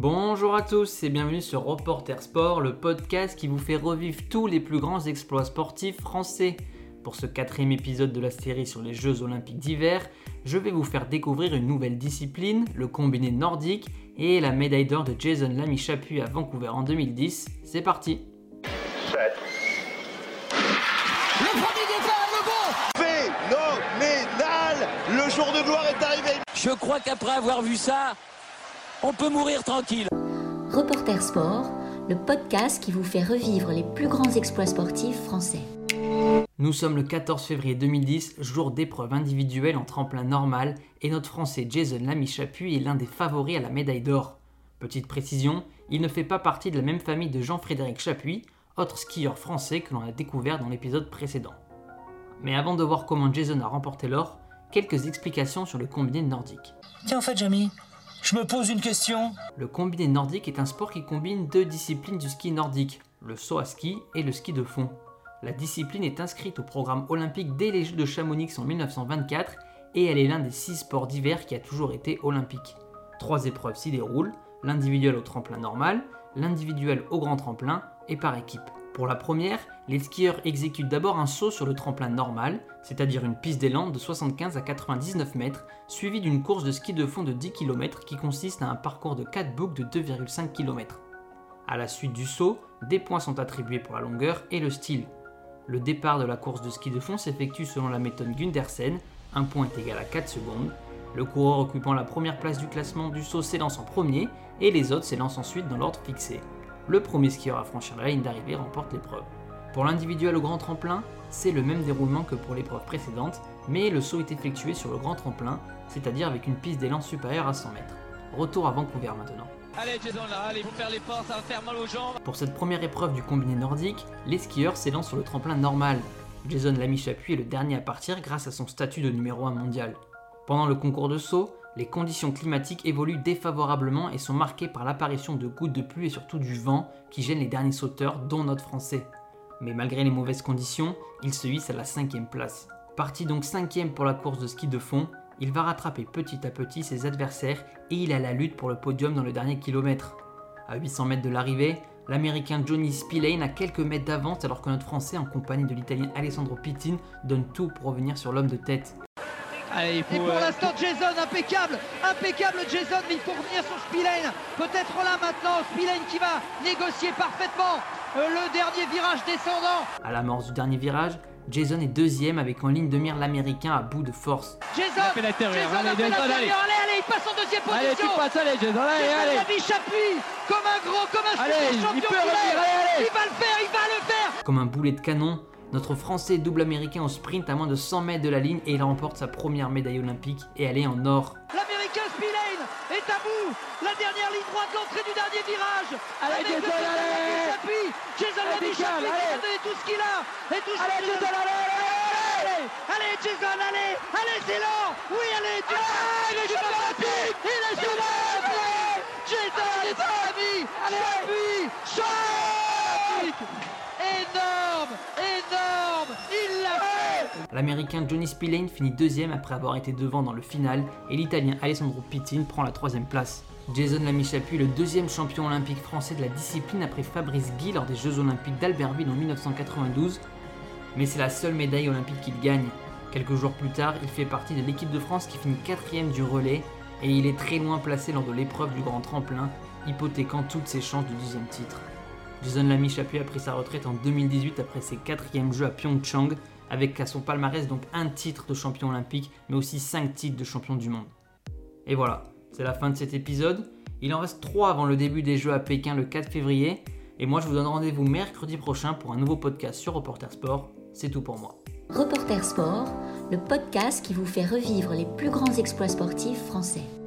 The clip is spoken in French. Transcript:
Bonjour à tous et bienvenue sur Reporter Sport, le podcast qui vous fait revivre tous les plus grands exploits sportifs français. Pour ce quatrième épisode de la série sur les Jeux Olympiques d'hiver, je vais vous faire découvrir une nouvelle discipline, le combiné nordique, et la médaille d'or de Jason Lamy Chapuis à Vancouver en 2010. C'est parti Le jour de gloire est arrivé. Je crois qu'après avoir vu ça, on peut mourir tranquille. Reporter Sport, le podcast qui vous fait revivre les plus grands exploits sportifs français. Nous sommes le 14 février 2010, jour d'épreuve individuelle en tremplin normal, et notre Français Jason Lamy Chapuis est l'un des favoris à la médaille d'or. Petite précision, il ne fait pas partie de la même famille de Jean-Frédéric Chapuis, autre skieur français que l'on a découvert dans l'épisode précédent. Mais avant de voir comment Jason a remporté l'or, quelques explications sur le combiné nordique. Tiens, en fait, Jamie, je me pose une question. Le combiné nordique est un sport qui combine deux disciplines du ski nordique, le saut à ski et le ski de fond. La discipline est inscrite au programme olympique dès les Jeux de Chamonix en 1924 et elle est l'un des six sports d'hiver qui a toujours été olympique. Trois épreuves s'y déroulent, l'individuel au tremplin normal, l'individuel au grand tremplin et par équipe. Pour la première, les skieurs exécutent d'abord un saut sur le tremplin normal, c'est-à-dire une piste d'élan de 75 à 99 mètres, suivie d'une course de ski de fond de 10 km qui consiste à un parcours de 4 boucles de 2,5 km. À la suite du saut, des points sont attribués pour la longueur et le style. Le départ de la course de ski de fond s'effectue selon la méthode Gundersen, un point est égal à 4 secondes. Le coureur occupant la première place du classement du saut s'élance en premier et les autres s'élancent ensuite dans l'ordre fixé le premier skieur à franchir la ligne d'arrivée remporte l'épreuve. Pour l'individuel au grand tremplin, c'est le même déroulement que pour l'épreuve précédente, mais le saut est effectué sur le grand tremplin, c'est-à-dire avec une piste d'élan supérieure à 100 mètres. Retour à Vancouver maintenant. Allez Jason là, allez vous faire les portes, ça va faire mal aux jambes. Pour cette première épreuve du combiné nordique, les skieurs s'élancent sur le tremplin normal. Jason Lamy Chapuis est le dernier à partir grâce à son statut de numéro 1 mondial. Pendant le concours de saut, les conditions climatiques évoluent défavorablement et sont marquées par l'apparition de gouttes de pluie et surtout du vent qui gênent les derniers sauteurs, dont notre Français. Mais malgré les mauvaises conditions, il se hisse à la cinquième place. Parti donc cinquième pour la course de ski de fond, il va rattraper petit à petit ses adversaires et il a la lutte pour le podium dans le dernier kilomètre. À 800 mètres de l'arrivée, l'américain Johnny Spillane a quelques mètres d'avance alors que notre français en compagnie de l'italien Alessandro Pittin donne tout pour revenir sur l'homme de tête. Et pour euh, l'instant, Jason, impeccable, impeccable Jason, mais il faut revenir sur Spillane. Peut-être là maintenant, Spillane qui va négocier parfaitement euh, le dernier virage descendant. À l'amorce du dernier virage, Jason est deuxième avec en ligne de mire l'américain à bout de force. Jason, Jason allez, a fait Jason, l'intérieur. allez. allez, allez, il passe en deuxième position. Allez, tu passes, allez Jason, allez, Jason allez. Lamy Chapuis, comme un gros, comme un Allez, super il champion peut revenir, allez. Il va le faire, il va le faire. Comme un boulet de canon, notre Français double américain au sprint à moins de 100 mètres de la ligne et il remporte sa première médaille olympique et elle est en or. L'américain Spillane est à bout. La dernière ligne droite, l'entrée du dernier virage. Allez, Avec Jason, le allez. Lamy Chapuis. Jason Allez, Lamy Jason, Chapuis qui allez. va donner tout ce qu'il a. Et tout ce Allez. Jason, allez, allez, allez. Allez Jason, allez Allez c'est l'or Oui, allez tu Allez, il est Jason champion Il est Jason Lamy Chapuis Champion Énorme Énorme Il l'a fait L'américain Johnny Spillane finit deuxième après avoir été devant dans le final et l'italien Alessandro Pittin prend la troisième place. Jason Lamy Chapuis est le deuxième champion olympique français de la discipline après Fabrice Guy lors des Jeux olympiques d'Albertville en 1992, mais c'est la seule médaille olympique qu'il gagne. Quelques jours plus tard, il fait partie de l'équipe de France qui finit quatrième du relais et il est très loin placé lors de l'épreuve du grand tremplin, hypothéquant toutes ses chances du deuxième titre. Jason Lamy Chapuis a pris sa retraite en 2018 après ses quatrièmes jeux à Pyeongchang, avec à son palmarès donc un titre de champion olympique, mais aussi cinq titres de champion du monde. Et voilà, c'est la fin de cet épisode. Il en reste 3 avant le début des Jeux à Pékin le 4 février, et moi je vous donne rendez-vous mercredi prochain pour un nouveau podcast sur Reporter Sport. C'est tout pour moi. Reporter Sport, le podcast qui vous fait revivre les plus grands exploits sportifs français.